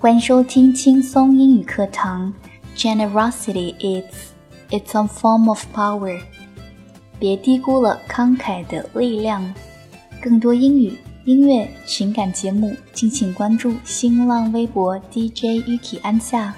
欢迎收听轻松英语课堂 generosity is it's a form of power. 别低估了慷慨的力量。更多英语音乐情感节目敬请关注新浪微博 djyuki 安夏